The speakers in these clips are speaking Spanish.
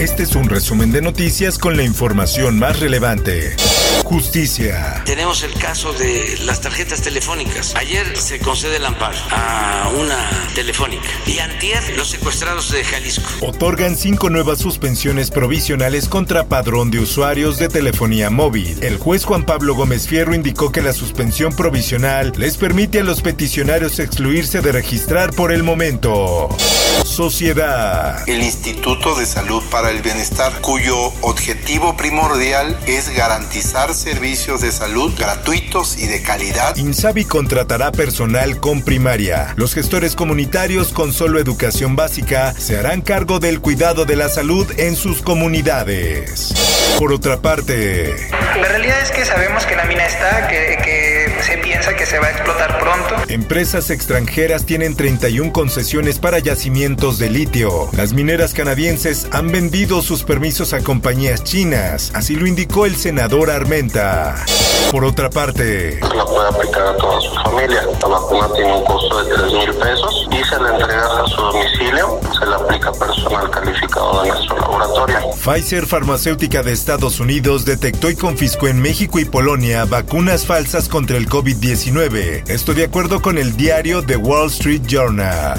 Este es un resumen de noticias con la información más relevante. Justicia. Tenemos el caso de las tarjetas telefónicas. Ayer se concede el amparo a una telefónica y antier los secuestrados de Jalisco. Otorgan cinco nuevas suspensiones provisionales contra padrón de usuarios de telefonía móvil. El juez Juan Pablo Gómez Fierro indicó que la suspensión provisional les permite a los peticionarios excluirse de registrar por el momento. Sociedad. El Instituto de Salud para el Bienestar, cuyo objetivo primordial es garantizar servicios de salud gratuitos y de calidad. Insabi contratará personal con primaria. Los gestores comunitarios con solo educación básica se harán cargo del cuidado de la salud en sus comunidades. Por otra parte, la realidad es que sabemos que la mina está, que, que se piensa que se va a explotar pronto. Empresas extranjeras tienen 31 concesiones para yacimientos de litio. Las mineras canadienses han vendido sus permisos a compañías chinas, así lo indicó el senador Armenta. Por otra parte, la puede aplicar a toda su familia. La vacuna tiene un costo de 3 mil pesos y se la entrega a su domicilio. Se le aplica personal calificado de nuestro laboratorio. Pfizer Farmacéutica de Estados Unidos detectó y confiscó en México y Polonia vacunas falsas contra el COVID-19. Esto de acuerdo con el diario The Wall Street Journal.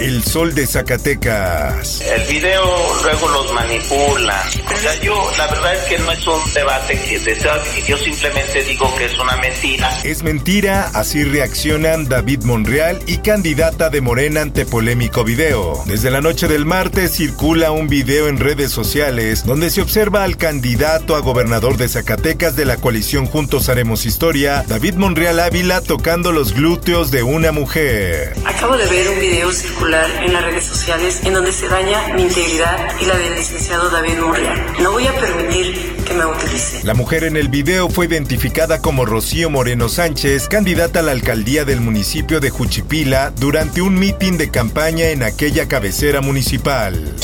El sol de Zacatecas. El video luego los manipula. O sea, yo, la verdad es que no es un debate que deseo, yo simplemente digo que es una mentira. Es mentira, así reaccionan David Monreal y candidata de Morena ante polémico video. Desde la noche del martes circula un video en redes sociales donde se observa al candidato a gobernador de Zacatecas de la coalición Juntos Haremos Historia, David Monreal Ávila, tocando los glúteos de una mujer. Acabo de ver un video circular en las redes sociales en donde se daña mi integridad y la del licenciado David Monreal. No voy a permitir que me utilice. La mujer en el video fue identificada como Rocío Moreno Sánchez, candidata a la alcaldía del municipio de Juchipila durante un mitin de campaña en aquella cabecera municipal.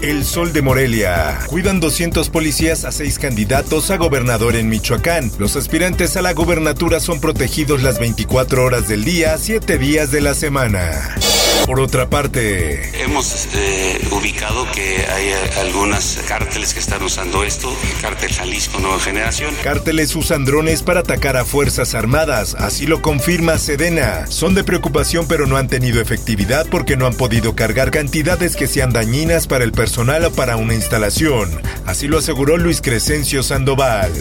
El Sol de Morelia. Cuidan 200 policías a seis candidatos a gobernador en Michoacán. Los aspirantes a la gobernatura son protegidos las 24 horas del día, 7 días de la semana. Por otra parte, hemos eh, ubicado que hay algunas cárteles que están usando esto, el cártel Jalisco Nueva Generación. Cárteles usan drones para atacar a fuerzas armadas, así lo confirma Sedena. Son de preocupación pero no han tenido efectividad porque no han podido cargar cantidades que sean dañinas para el personal o para una instalación. Así lo aseguró Luis Crescencio Sandoval.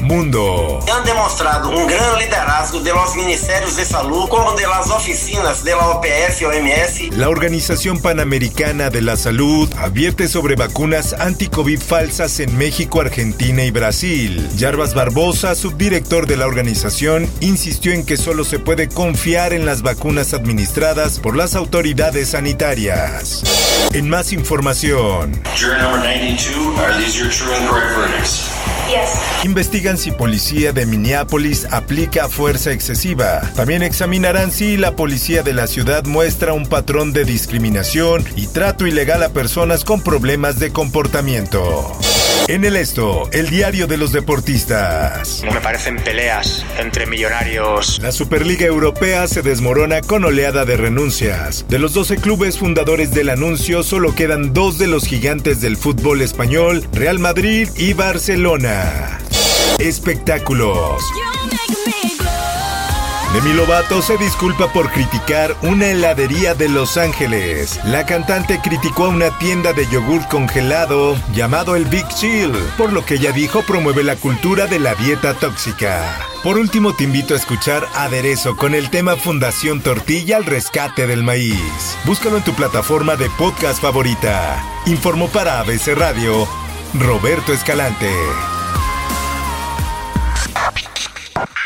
Mundo. Han demostrado un gran liderazgo de los ministerios de salud como de las oficinas de la OPS y OMS. La Organización Panamericana de la Salud advierte sobre vacunas anti-COVID falsas en México, Argentina y Brasil. Yarbas Barbosa, subdirector de la organización, insistió en que solo se puede confiar en las vacunas administradas por las autoridades sanitarias. En más información. Investigan si policía de Minneapolis aplica fuerza excesiva. También examinarán si la policía de la ciudad muestra un patrón de discriminación y trato ilegal a personas con problemas de comportamiento. En el esto, el diario de los deportistas. Me parecen peleas entre millonarios. La Superliga Europea se desmorona con oleada de renuncias. De los 12 clubes fundadores del anuncio, solo quedan dos de los gigantes del fútbol español, Real Madrid y Barcelona. Espectáculos. Demi Lovato se disculpa por criticar una heladería de Los Ángeles. La cantante criticó a una tienda de yogur congelado llamado el Big Chill, por lo que ella dijo promueve la cultura de la dieta tóxica. Por último, te invito a escuchar Aderezo con el tema Fundación Tortilla al rescate del maíz. Búscalo en tu plataforma de podcast favorita. Informó para ABC Radio Roberto Escalante.